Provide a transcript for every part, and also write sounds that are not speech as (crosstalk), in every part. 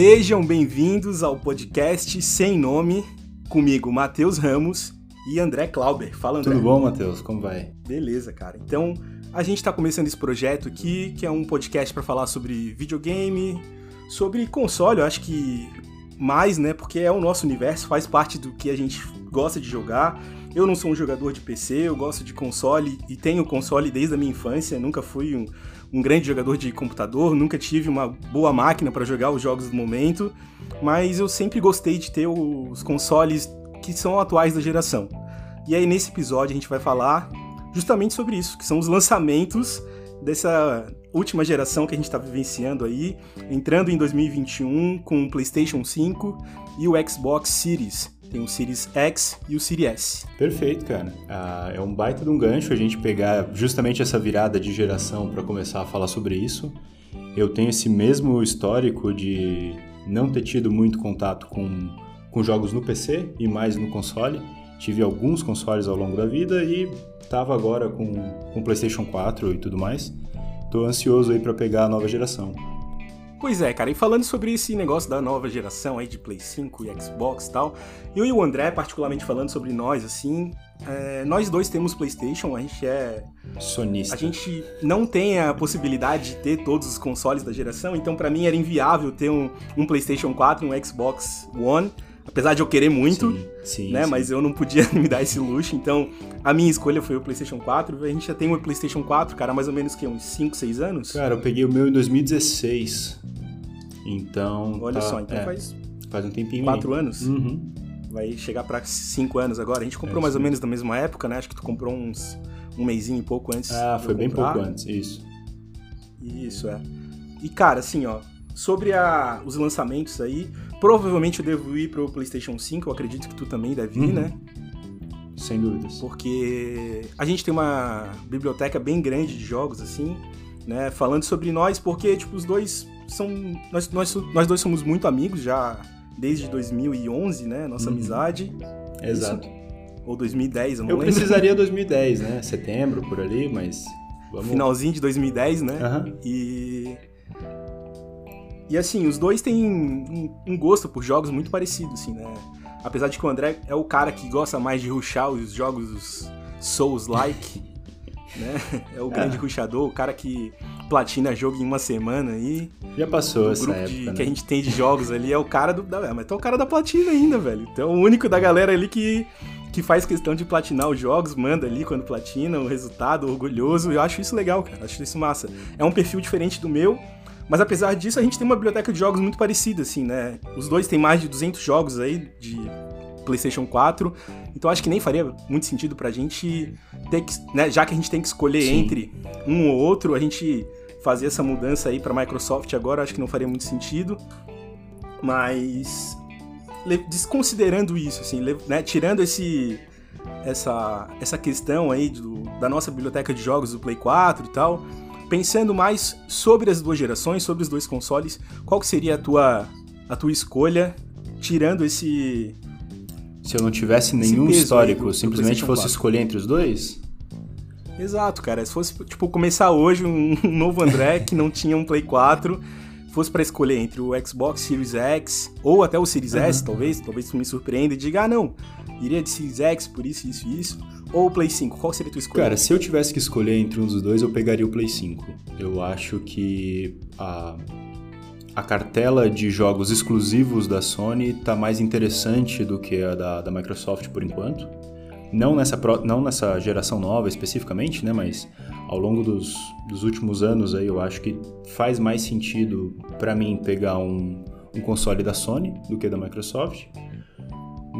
Sejam bem-vindos ao podcast Sem Nome, comigo, Matheus Ramos e André Clauber. Fala, André. Tudo bom, Matheus? Como vai? Beleza, cara. Então, a gente está começando esse projeto aqui, que é um podcast para falar sobre videogame, sobre console, eu acho que mais, né? Porque é o nosso universo, faz parte do que a gente gosta de jogar. Eu não sou um jogador de PC, eu gosto de console e tenho console desde a minha infância, nunca fui um, um grande jogador de computador, nunca tive uma boa máquina para jogar os jogos do momento, mas eu sempre gostei de ter os consoles que são atuais da geração. E aí nesse episódio a gente vai falar justamente sobre isso, que são os lançamentos dessa última geração que a gente está vivenciando aí, entrando em 2021 com o PlayStation 5 e o Xbox Series. Tem o Series X e o Series S. Perfeito, cara. Ah, é um baita de um gancho a gente pegar justamente essa virada de geração para começar a falar sobre isso. Eu tenho esse mesmo histórico de não ter tido muito contato com, com jogos no PC e mais no console. Tive alguns consoles ao longo da vida e estava agora com, com PlayStation 4 e tudo mais. Tô ansioso aí para pegar a nova geração. Pois é, cara, e falando sobre esse negócio da nova geração aí de Play 5 e Xbox e tal, eu e o André, particularmente falando sobre nós, assim, é, nós dois temos PlayStation, a gente é. Sonista. A gente não tem a possibilidade de ter todos os consoles da geração, então para mim era inviável ter um, um PlayStation 4 e um Xbox One. Apesar de eu querer muito, sim, sim, né? Sim. Mas eu não podia (laughs) me dar esse luxo. Então, a minha escolha foi o PlayStation 4. A gente já tem o PlayStation 4, cara, mais ou menos que uns 5, 6 anos? Cara, eu peguei o meu em 2016. Então. Olha tá, só, então é, faz. Faz um tempinho. 4 anos? Uhum. Vai chegar para 5 anos agora. A gente comprou é mais ou menos na mesma época, né? Acho que tu comprou uns. Um mêsinho e pouco antes. Ah, foi bem pouco antes, isso. Isso, é. E, cara, assim, ó. Sobre a, os lançamentos aí, provavelmente eu devo ir pro PlayStation 5, eu acredito que tu também deve ir, uhum. né? Sem dúvidas. Porque a gente tem uma biblioteca bem grande de jogos, assim, né? Falando sobre nós, porque, tipo, os dois são. Nós, nós, nós dois somos muito amigos já desde 2011, né? Nossa uhum. amizade. Exato. Isso? Ou 2010, eu não eu lembro. Eu precisaria 2010, né? Setembro, por ali, mas. Vamos... Finalzinho de 2010, né? Uhum. E. E assim, os dois têm um, um, gosto por jogos muito parecido, assim, né? Apesar de que o André é o cara que gosta mais de rushar os jogos Souls-like, (laughs) né? É o grande é. rushador, o cara que platina jogo em uma semana aí. Já passou o essa grupo época, de, né? que a gente tem de jogos ali é o cara do. Da, mas tá o cara da platina ainda, velho. Então o único da galera ali que, que faz questão de platinar os jogos, manda ali quando platina o resultado, orgulhoso. Eu acho isso legal, cara. Acho isso massa. É um perfil diferente do meu. Mas apesar disso, a gente tem uma biblioteca de jogos muito parecida, assim, né? Os dois têm mais de 200 jogos aí de PlayStation 4. Então acho que nem faria muito sentido pra gente ter que, né, já que a gente tem que escolher Sim. entre um ou outro, a gente fazer essa mudança aí para Microsoft agora, acho que não faria muito sentido. Mas desconsiderando isso, assim, né, tirando esse essa essa questão aí do, da nossa biblioteca de jogos do Play 4 e tal, pensando mais sobre as duas gerações, sobre os dois consoles, qual que seria a tua a tua escolha tirando esse se eu não tivesse nenhum histórico, do, simplesmente fosse 4. escolher entre os dois? Exato, cara. Se fosse, tipo, começar hoje um, (laughs) novo André que não tinha um Play 4, fosse para escolher entre o Xbox Series X ou até o Series uhum. S, talvez, talvez me surpreenda e diga, ah, não, iria de Series X por isso, isso e isso, ou o Play 5, qual seria a tua escolha? Cara, se eu tivesse que escolher entre um dos dois, eu pegaria o Play 5. Eu acho que a a cartela de jogos exclusivos da Sony está mais interessante do que a da, da Microsoft por enquanto. Não nessa, não nessa geração nova especificamente, né? Mas ao longo dos, dos últimos anos aí eu acho que faz mais sentido para mim pegar um, um console da Sony do que da Microsoft.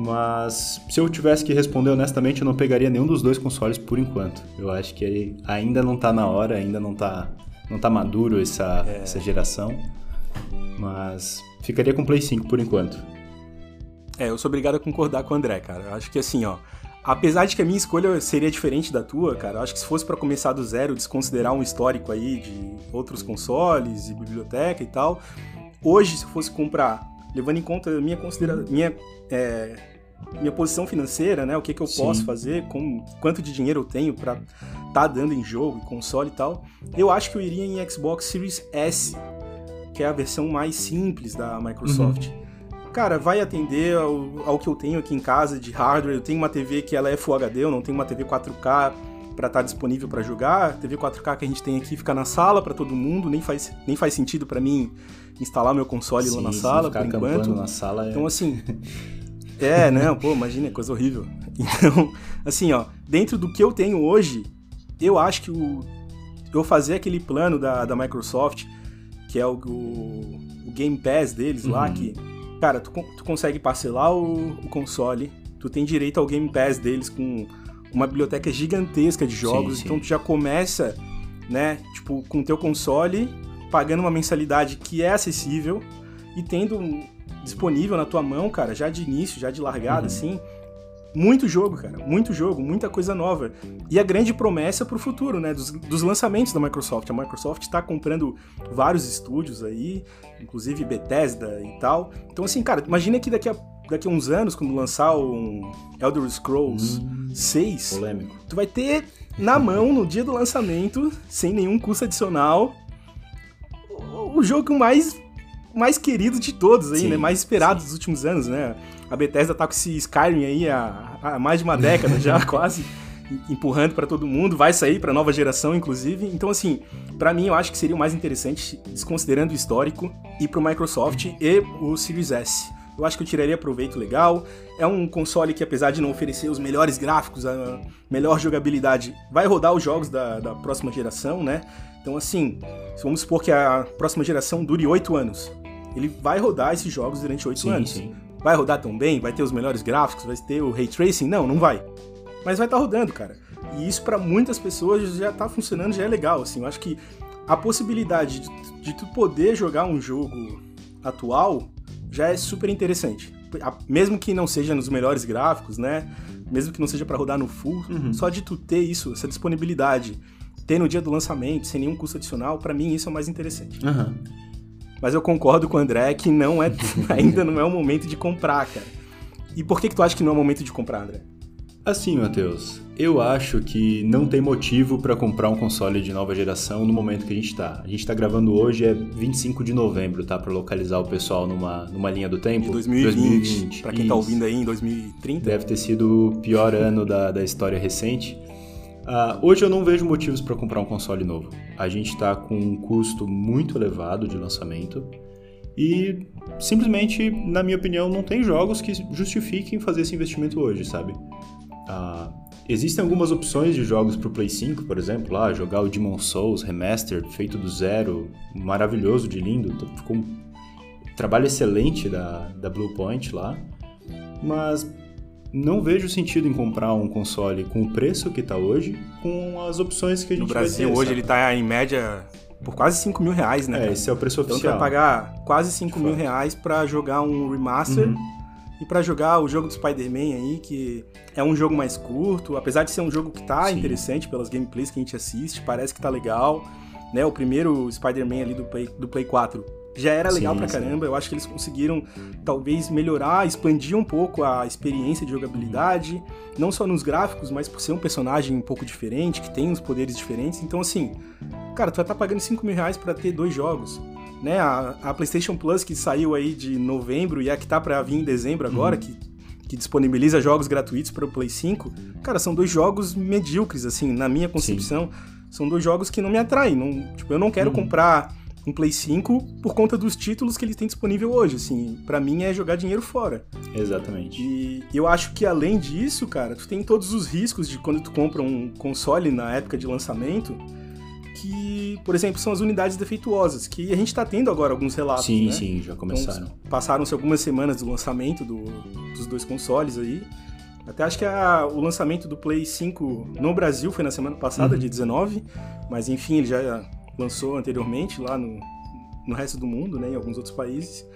Mas se eu tivesse que responder honestamente, eu não pegaria nenhum dos dois consoles por enquanto. Eu acho que ainda não está na hora, ainda não está não tá maduro essa, é. essa geração. Mas ficaria com o Play 5 por enquanto. É, eu sou obrigado a concordar com o André, cara. Eu acho que assim, ó. Apesar de que a minha escolha seria diferente da tua, cara, eu acho que se fosse para começar do zero, desconsiderar um histórico aí de outros consoles e biblioteca e tal, hoje, se eu fosse comprar, levando em conta minha considera minha, é, minha posição financeira, né, o que, que eu Sim. posso fazer, com quanto de dinheiro eu tenho para tá dando em jogo, console e tal, eu acho que eu iria em Xbox Series S que é a versão mais simples da Microsoft. Uhum. Cara, vai atender ao, ao, que eu tenho aqui em casa de hardware. Eu tenho uma TV que ela é Full HD, eu não tenho uma TV 4K para estar tá disponível para jogar. A TV 4K que a gente tem aqui fica na sala para todo mundo, nem faz, nem faz sentido para mim instalar meu console sim, lá na sala por enquanto. Na sala é... Então assim, (laughs) é, não, pô, imagina, é coisa horrível. (laughs) Então, assim, ó, dentro do que eu tenho hoje, eu acho que o eu fazer aquele plano da, da Microsoft, que é o, o, o Game Pass deles uhum. lá, que, cara, tu, tu consegue parcelar o, o, console, tu tem direito ao Game Pass deles com uma biblioteca gigantesca de jogos, sim, então sim. tu já começa, né, tipo, com o teu console, pagando uma mensalidade que é acessível e tendo disponível na tua mão, cara, já de início, já de largada, uhum. assim, muito jogo, cara. Muito jogo, muita coisa nova. E a grande promessa pro futuro, né? Dos, dos lançamentos da Microsoft. A Microsoft está comprando vários estúdios aí, inclusive Bethesda e tal. Então, assim, cara, imagina que daqui a, daqui a uns anos, quando lançar um Elder Scrolls hum, 6, polêmico. tu vai ter na mão, no dia do lançamento, sem nenhum custo adicional, o, jogo mais mais querido de todos aí, sim, né? Mais esperado sim. dos últimos anos, né? A Bethesda tá com esse Skyrim aí há, há mais de uma década já, (laughs) quase empurrando para todo mundo, vai sair para nova geração inclusive. Então assim, para mim eu acho que seria o mais interessante, desconsiderando o histórico, ir pro Microsoft e o Series S. Eu acho que eu tiraria proveito legal. É um console que, apesar de não oferecer os melhores gráficos, a melhor jogabilidade, vai rodar os jogos da, da próxima geração, né? Então, assim, vamos supor que a próxima geração dure oito anos ele vai rodar esses jogos durante oito anos. Sim. Vai rodar tão bem? Vai ter os melhores gráficos? Vai ter o ray tracing? Não, não vai. Mas vai estar tá rodando, cara. E isso para muitas pessoas já tá funcionando, já é legal, assim. Eu acho que a possibilidade de, de tu poder jogar um jogo atual já é super interessante. Mesmo que não seja nos melhores gráficos, né? Mesmo que não seja para rodar no full, uhum. só de tu ter isso, essa disponibilidade, ter no dia do lançamento, sem nenhum custo adicional, para mim isso é o mais interessante. Uhum. Mas eu concordo com o André que não é, (laughs) ainda não é o momento de comprar, cara. E por que, que tu acha que não é o momento de comprar, André? Assim, Matheus, eu acho que não tem motivo para comprar um console de nova geração no momento que a gente está. A gente está gravando hoje, é 25 de novembro, tá? Para localizar o pessoal numa, numa linha do tempo. De 2020. 2020. Para quem Isso. tá ouvindo aí em 2030. Deve ter sido o pior ano da, da história recente. Uh, hoje eu não vejo motivos para comprar um console novo. A gente está com um custo muito elevado de lançamento e simplesmente, na minha opinião, não tem jogos que justifiquem fazer esse investimento hoje, sabe? Uh, existem algumas opções de jogos para o Play 5, por exemplo, lá jogar o Demon Souls Remastered, feito do zero, maravilhoso de lindo, ficou um trabalho excelente da, da Bluepoint lá, mas não vejo sentido em comprar um console com o preço que está hoje, com as opções que a gente no Brasil, ter. hoje ele está em média por quase 5 mil reais, né? É, esse é o preço então, oficial. Então vai pagar quase 5 mil reais para jogar um remaster uhum. E para jogar o jogo do Spider-Man aí, que é um jogo mais curto, apesar de ser um jogo que tá Sim. interessante pelas gameplays que a gente assiste, parece que tá legal. Né, o primeiro Spider-Man ali do Play, do Play 4 já era legal sim, pra caramba. Sim. Eu acho que eles conseguiram talvez melhorar, expandir um pouco a experiência de jogabilidade, não só nos gráficos, mas por ser um personagem um pouco diferente, que tem uns poderes diferentes. Então, assim, cara, tu vai estar tá pagando 5 mil reais pra ter dois jogos. Né, a, a, PlayStation Plus que saiu aí de novembro e a que tá pra vir em dezembro agora, uhum. que, que disponibiliza jogos gratuitos para o Play 5, cara, são dois jogos medíocres, assim, na minha concepção. Sim. São dois jogos que não me atraem. Não, tipo, eu não quero uhum. comprar um Play 5 por conta dos títulos que ele tem disponível hoje, assim, para mim é jogar dinheiro fora. Exatamente. E eu acho que além disso, cara, tu tem todos os riscos de quando tu compra um console na época de lançamento, que, por exemplo, são as unidades defeituosas, que a gente tá tendo agora alguns relatos, Sim, né? sim, já começaram. Então, passaram-se algumas semanas do lançamento do, dos dois consoles aí. Até acho que a, o lançamento do Play 5 no Brasil foi na semana passada, uhum. de 19, mas enfim, ele já lançou anteriormente lá no, no resto do mundo, né, em alguns outros países.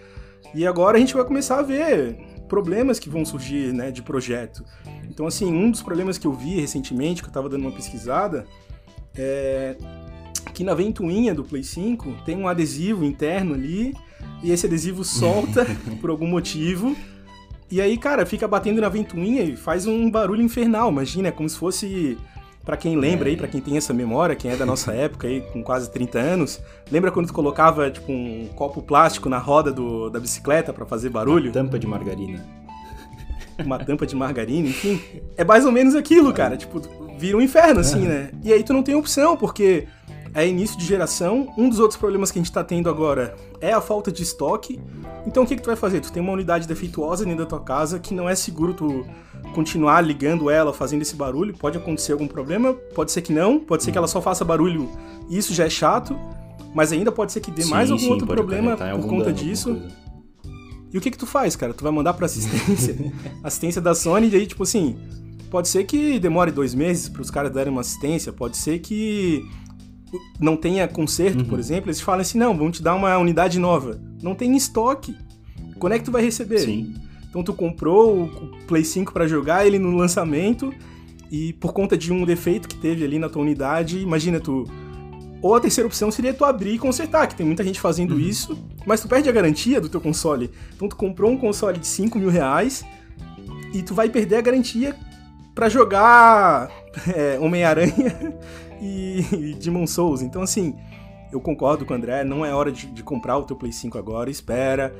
E agora a gente vai começar a ver problemas que vão surgir, né, de projeto. Então, assim, um dos problemas que eu vi recentemente, que eu estava dando uma pesquisada, é que na ventoinha do Play 5 tem um adesivo interno ali, e esse adesivo solta (laughs) por algum motivo, e aí, cara, fica batendo na ventoinha e faz um barulho infernal, imagina, é como se fosse Para quem lembra é. aí, para quem tem essa memória, quem é da nossa época aí, com quase 30 anos, lembra quando tu colocava tipo um copo plástico na roda do, da bicicleta para fazer barulho? Uma tampa de margarina. Uma tampa de margarina, enfim. É mais ou menos aquilo, é. cara. Tipo, vira um inferno, assim, né? E aí tu não tem opção, porque é início de geração. Um dos outros problemas que a gente está tendo agora é a falta de estoque. Então o que, que tu vai fazer? Tu tem uma unidade defeituosa dentro da tua casa que não é seguro tu continuar ligando ela, fazendo esse barulho. Pode acontecer algum problema, pode ser que não, pode ser que ela só faça barulho e isso já é chato. Mas ainda pode ser que dê sim, mais algum sim, outro problema por conta dano, disso. E o que que tu faz, cara? Tu vai mandar pra assistência, (laughs) assistência da Sony, e aí, tipo assim, pode ser que demore dois meses para os caras darem uma assistência, pode ser que não tenha conserto, uhum. por exemplo, eles falam assim, não, vamos te dar uma unidade nova. Não tem estoque. Quando é que tu vai receber? Sim. Então tu comprou o Play 5 para jogar ele no lançamento e por conta de um defeito que teve ali na tua unidade, imagina tu... Ou a terceira opção seria tu abrir e consertar, que tem muita gente fazendo uhum. isso, mas tu perde a garantia do teu console. Então tu comprou um console de 5 mil reais e tu vai perder a garantia para jogar (laughs) é, Homem-Aranha (laughs) e, Demon Souls. Então, assim, eu concordo com o André, não é hora de, de comprar o teu Play 5 agora, espera.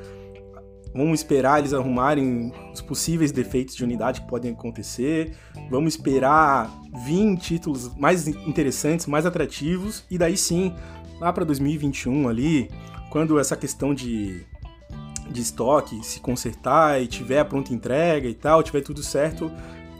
Vamos esperar eles arrumarem os possíveis defeitos de unidade que podem acontecer. Vamos esperar vir títulos mais interessantes, mais atrativos. E daí sim, lá para 2021 ali, quando essa questão de, de estoque se consertar e tiver a pronta entrega e tal, tiver tudo certo,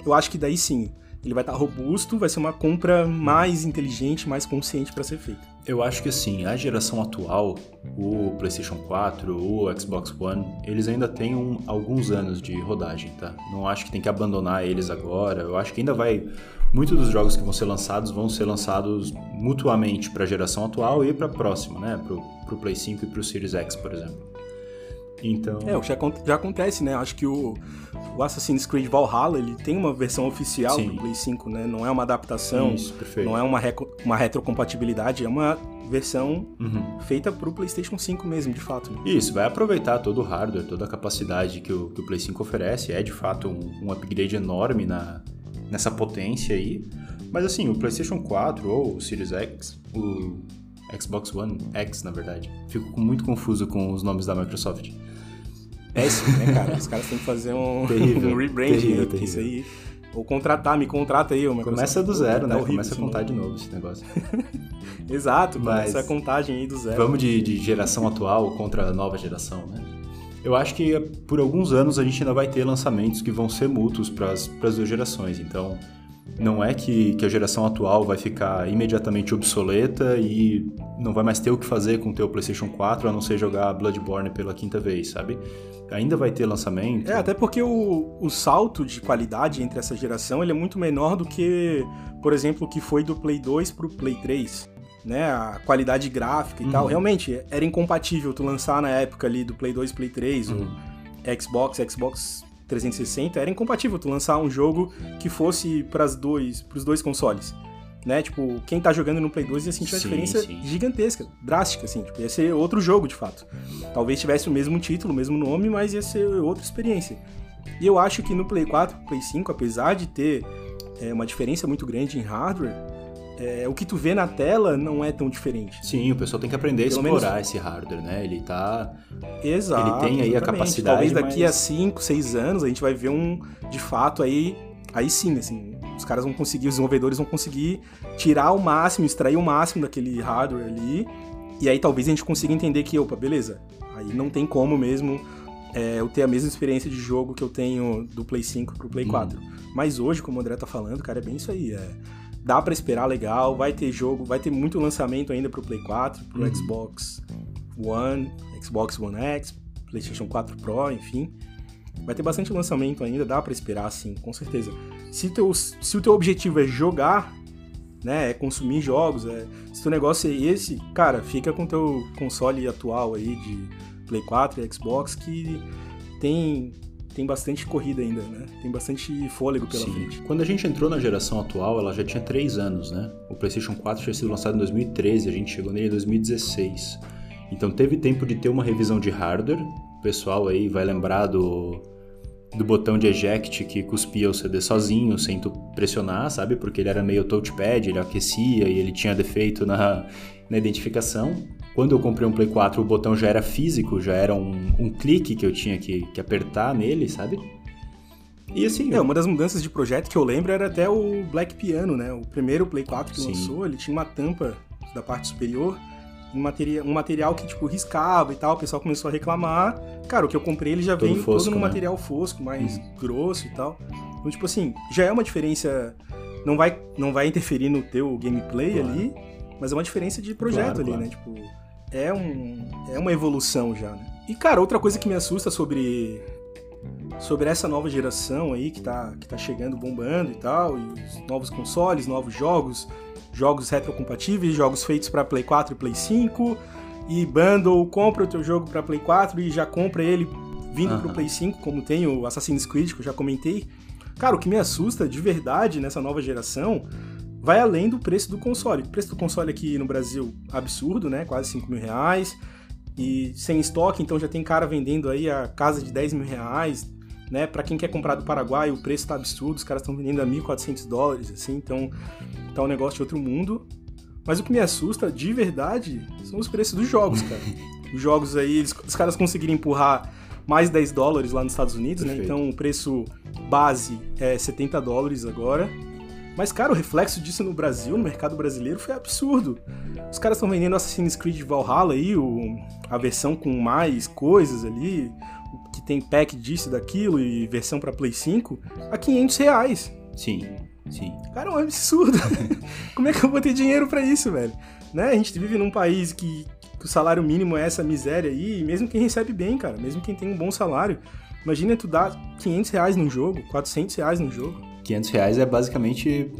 eu acho que daí sim ele vai estar tá robusto, vai ser uma compra mais inteligente, mais consciente para ser feita. Eu acho que assim, a geração atual, o PlayStation 4, o Xbox One, eles ainda têm um, alguns anos de rodagem, tá? Não acho que tem que abandonar eles agora. Eu acho que ainda vai muitos dos jogos que vão ser lançados vão ser lançados mutuamente para a geração atual e para a próxima, né? Para o Play 5 e para o Series X, por exemplo. Então. É, o que já, já acontece, né? Acho que o, o Assassin's Creed Valhalla ele tem uma versão oficial Sim. do Play 5, né? Não é uma adaptação, Isso, não é uma, uma retrocompatibilidade, é uma versão uhum. feita para o PlayStation 5 mesmo, de fato. Né? Isso, vai aproveitar todo o hardware, toda a capacidade que o, que o Play 5 oferece. É de fato um, um upgrade enorme na, nessa potência aí. Mas assim, o PlayStation 4 ou o Series X, o Xbox One X, na verdade. Fico muito confuso com os nomes da Microsoft. Péssimo, né, cara? Os caras têm que fazer um, (laughs) terrível, um rebranding. Terrível, terrível. Isso aí. Ou contratar, me contrata aí. Uma começa do zero, né? Tá começa a contar de novo esse negócio. (laughs) Exato, mas essa contagem aí do zero. Vamos de, de geração atual contra a nova geração, né? Eu acho que por alguns anos a gente ainda vai ter lançamentos que vão ser mútuos para as duas gerações. Então, não é que, que a geração atual vai ficar imediatamente obsoleta e não vai mais ter o que fazer com o teu PlayStation 4 a não ser jogar Bloodborne pela quinta vez, sabe? Ainda vai ter lançamento. É, até porque o, o salto de qualidade entre essa geração ele é muito menor do que, por exemplo, o que foi do Play 2 pro Play 3. Né, a qualidade gráfica e uhum. tal. Realmente, era incompatível tu lançar na época ali do Play 2 Play 3, uhum. o Xbox, Xbox 360, era incompatível tu lançar um jogo que fosse para pros dois consoles. Né? Tipo, quem tá jogando no Play 2 ia sentir uma sim, diferença sim. gigantesca, drástica, assim. Tipo, ia ser outro jogo, de fato. Talvez tivesse o mesmo título, o mesmo nome, mas ia ser outra experiência. E eu acho que no Play 4, Play 5, apesar de ter é, uma diferença muito grande em hardware, é, o que tu vê na tela não é tão diferente. Sim, o pessoal tem que aprender Pelo a explorar menos... esse hardware, né? Ele tá. Exato. Ele tem aí exatamente. a capacidade. Talvez daqui mas... a 5, 6 anos a gente vai ver um. De fato, aí. Aí sim, assim. Os caras vão conseguir, os desenvolvedores vão conseguir tirar o máximo, extrair o máximo daquele hardware ali. E aí talvez a gente consiga entender que, opa, beleza. Aí não tem como mesmo é, eu ter a mesma experiência de jogo que eu tenho do Play 5 pro Play 4. Hum. Mas hoje, como o André tá falando, cara, é bem isso aí. É dá para esperar legal, vai ter jogo, vai ter muito lançamento ainda pro Play 4, pro uhum. Xbox One, Xbox One X, PlayStation 4 Pro, enfim. Vai ter bastante lançamento ainda, dá para esperar sim, com certeza. Se, teu, se o teu objetivo é jogar, né, é consumir jogos, é, se o teu negócio é esse, cara, fica com teu console atual aí de Play 4 e Xbox que tem tem bastante corrida ainda, né? Tem bastante fôlego pela Sim. frente. Quando a gente entrou na geração atual, ela já tinha 3 anos, né? O PlayStation 4 tinha sido lançado em 2013, a gente chegou nele em 2016. Então teve tempo de ter uma revisão de hardware. O pessoal aí vai lembrar do do botão de eject que cuspia o CD sozinho, sem tu pressionar, sabe? Porque ele era meio touchpad, ele aquecia e ele tinha defeito na, na identificação. Quando eu comprei um Play 4, o botão já era físico, já era um, um clique que eu tinha que, que apertar nele, sabe? E assim. É, uma das mudanças de projeto que eu lembro era até o Black Piano, né? O primeiro Play 4 que sim. lançou, ele tinha uma tampa da parte superior um material, um material que, tipo, riscava e tal, o pessoal começou a reclamar. Cara, o que eu comprei ele já todo vem fosco, todo num né? material fosco, mais uhum. grosso e tal. Então, tipo assim, já é uma diferença. Não vai, não vai interferir no teu gameplay claro. ali, mas é uma diferença de projeto claro, ali, claro. né? Tipo, é, um, é uma evolução já, né? E, cara, outra coisa que me assusta sobre sobre essa nova geração aí que tá, que tá chegando bombando e tal, e os novos consoles, novos jogos, jogos retrocompatíveis, jogos feitos para Play 4 e Play 5, e bundle, compra o teu jogo para Play 4 e já compra ele vindo uhum. pro Play 5, como tem o Assassin's Creed, que eu já comentei. Cara, o que me assusta de verdade nessa nova geração vai além do preço do console. O preço do console aqui no Brasil, absurdo, né? Quase 5 mil reais. E sem estoque, então já tem cara vendendo aí a casa de 10 mil reais, né? Para quem quer comprar do Paraguai, o preço tá absurdo, os caras estão vendendo a 1.400 dólares, assim, então tá um negócio de outro mundo. Mas o que me assusta de verdade são os preços dos jogos, cara. (laughs) os jogos aí, eles, os caras conseguiram empurrar mais 10 dólares lá nos Estados Unidos, né? Perfeito. né? Então o preço base é 70 dólares agora. Mas, cara, o reflexo disso no Brasil, no mercado brasileiro, foi absurdo. Os caras estão vendendo Assassin's Creed Valhalla aí, o, a versão com mais coisas ali, que tem pack disso, daquilo e versão para Play 5, a 500 reais. Sim, sim. Cara, é um absurdo. (laughs) Como é que eu vou ter dinheiro para isso, velho? Né? A gente vive num país que, que o salário mínimo é essa miséria aí, e mesmo quem recebe bem, cara, mesmo quem tem um bom salário, imagina tu dar 500 reais num jogo, 400 reais num jogo. 500 reais é basicamente,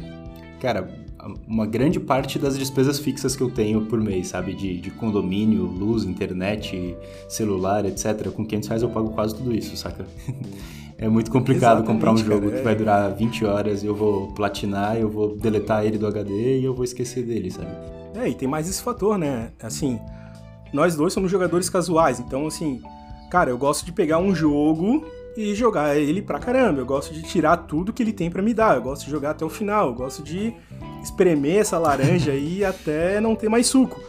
cara, uma grande parte das despesas fixas que eu tenho por mês, sabe? De, de condomínio, luz, internet, celular, etc. Com 500 reais eu pago quase tudo isso, saca? (laughs) é muito complicado Exatamente, comprar um jogo cara, é... que vai durar 20 horas e eu vou platinar, eu vou deletar ele do HD e eu vou esquecer dele, sabe? É, e tem mais esse fator, né? Assim, nós dois somos jogadores casuais, então assim, cara, eu gosto de pegar um jogo e jogar ele pra caramba. Eu gosto de tirar tudo que ele tem para me dar. Eu gosto de jogar até o final. Eu gosto de espremer essa laranja aí (laughs) até não ter mais suco.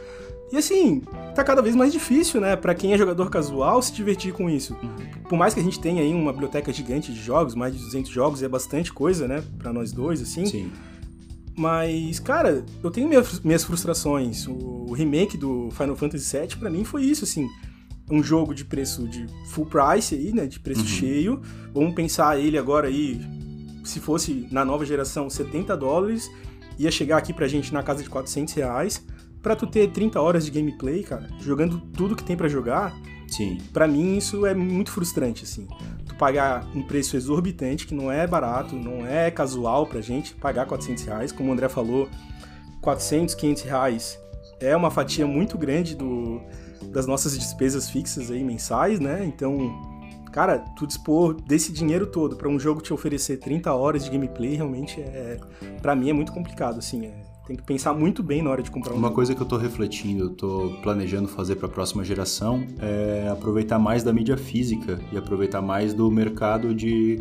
E assim, tá cada vez mais difícil, né, para quem é jogador casual se divertir com isso. Por mais que a gente tenha aí uma biblioteca gigante de jogos, mais de 200 jogos, é bastante coisa, né, para nós dois assim. Sim. Mas, cara, eu tenho minhas frustrações. O remake do Final Fantasy VII para mim foi isso, assim um jogo de preço de full price aí, né, de preço uhum. cheio. Vamos pensar ele agora aí, se fosse na nova geração 70 dólares, ia chegar aqui pra gente na casa de 400 reais. Pra tu ter 30 horas de gameplay, cara, jogando tudo que tem para jogar, Sim. Pra mim isso é muito frustrante, assim. Tu pagar um preço exorbitante, que não é barato, não é casual pra gente, pagar 400 reais, como o André falou, 400, 500 reais é uma fatia muito grande do, das nossas despesas fixas aí mensais, né? Então, cara, tu dispor desse dinheiro todo para um jogo te oferecer 30 horas de gameplay realmente é para mim é muito complicado, assim, é, tem que pensar muito bem na hora de comprar um Uma jogo. coisa que eu tô refletindo, eu tô planejando fazer para a próxima geração é aproveitar mais da mídia física e aproveitar mais do mercado de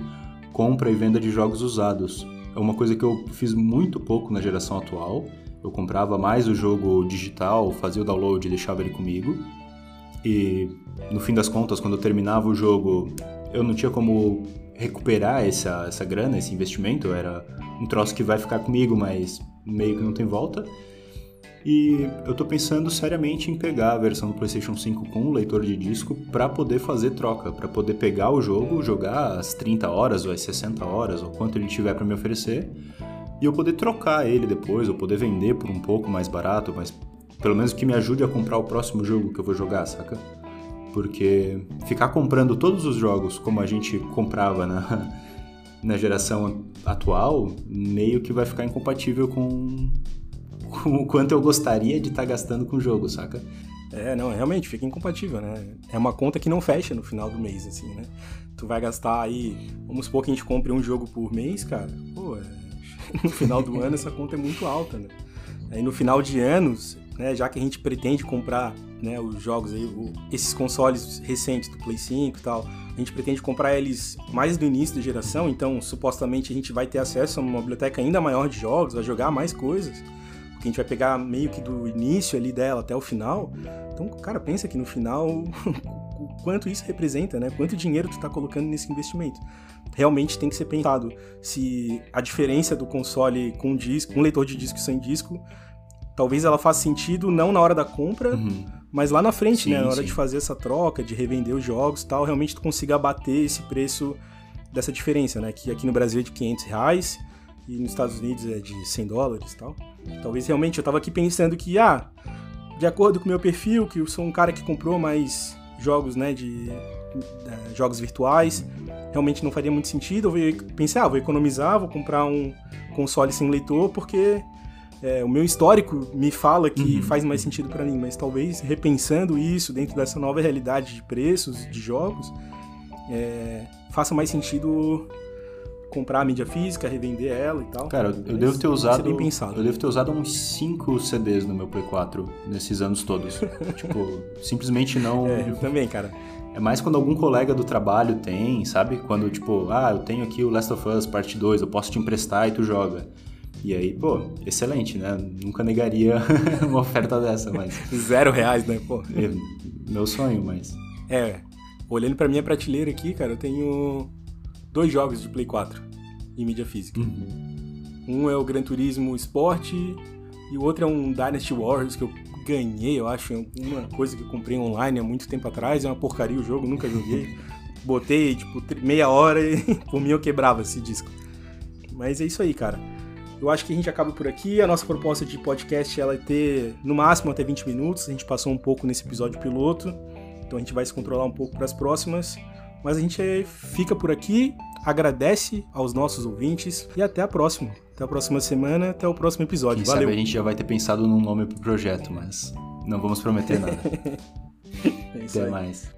compra e venda de jogos usados. É uma coisa que eu fiz muito pouco na geração atual eu comprava mais o jogo digital, fazia o download e deixava ele comigo. E no fim das contas, quando eu terminava o jogo, eu não tinha como recuperar essa, essa grana, esse investimento. Era um troço que vai ficar comigo, mas meio que não tem volta. E eu tô pensando seriamente em pegar a versão do PlayStation 5 com um leitor de disco para poder fazer troca, para poder pegar o jogo, jogar as 30 horas ou as 60 horas ou quanto ele tiver para me oferecer e eu poder trocar ele depois, ou poder vender por um pouco mais barato, mas pelo menos que me ajude a comprar o próximo jogo que eu vou jogar, saca? Porque ficar comprando todos os jogos como a gente comprava na, (laughs) na geração atual, meio que vai ficar incompatível com, (laughs) com o quanto eu gostaria de estar tá gastando com o jogo, saca? É, não, realmente fica incompatível, né? É uma conta que não fecha no final do mês, assim, né? Tu vai gastar aí, vamos supor que a gente compre um jogo por mês, cara, pô, é (laughs) no final do ano essa conta é muito alta, né? Aí no final de anos, né, já que a gente pretende comprar né, os jogos aí, o, esses consoles recentes do Play 5 e tal, a gente pretende comprar eles mais do início da geração, então supostamente a gente vai ter acesso a uma biblioteca ainda maior de jogos, vai jogar mais coisas, porque a gente vai pegar meio que do início ali dela até o final. Então, cara, pensa que no final (laughs) o quanto isso representa, né? Quanto dinheiro tu tá colocando nesse investimento. Realmente tem que ser pensado se a diferença do console com disco, com leitor de disco e sem disco, talvez ela faça sentido não na hora da compra, uhum. mas lá na frente, sim, né? Na hora sim. de fazer essa troca, de revender os jogos e tal, realmente tu consiga abater esse preço dessa diferença, né? Que aqui no Brasil é de 500 reais e nos Estados Unidos é de 100 dólares e tal. Talvez realmente eu tava aqui pensando que, ah, de acordo com o meu perfil, que eu sou um cara que comprou mais jogos, né, de, de jogos virtuais, realmente não faria muito sentido. Eu pensei, ah, vou economizar, vou comprar um console sem leitor, porque é, o meu histórico me fala que uhum. faz mais sentido para mim, mas talvez repensando isso dentro dessa nova realidade de preços de jogos, é, faça mais sentido comprar a mídia física, revender ela e tal. Cara, eu, devo ter usado. Eu devo ter usado uns 5 CDs no meu Play 4 nesses anos todos. (laughs) tipo, simplesmente não. É, eu também, cara. É mais quando algum colega do trabalho tem, sabe? Quando, tipo, ah, eu tenho aqui o Last of Us Parte 2, eu posso te emprestar e tu joga. E aí, pô, excelente, né? Nunca negaria (laughs) uma oferta dessa, mas. Zero reais, né, pô? É, meu sonho, mas. É. Olhando pra minha prateleira aqui, cara, eu tenho dois jogos de Play 4 em mídia física. Uhum. Um é o Gran Turismo Sport e o outro é um Dynasty Warriors que eu ganhei, eu acho, uma coisa que eu comprei online há muito tempo atrás. É uma porcaria o jogo, nunca joguei. Botei, tipo, meia hora e (laughs) por mim eu quebrava esse disco. Mas é isso aí, cara. Eu acho que a gente acaba por aqui. A nossa proposta de podcast ela é ter no máximo até 20 minutos. A gente passou um pouco nesse episódio piloto, então a gente vai se controlar um pouco para as próximas. Mas a gente fica por aqui, agradece aos nossos ouvintes e até a próxima. Até a próxima semana, até o próximo episódio. Quem Valeu. Sabe a gente já vai ter pensado num nome pro projeto, mas não vamos prometer nada. (laughs) é até aí. mais.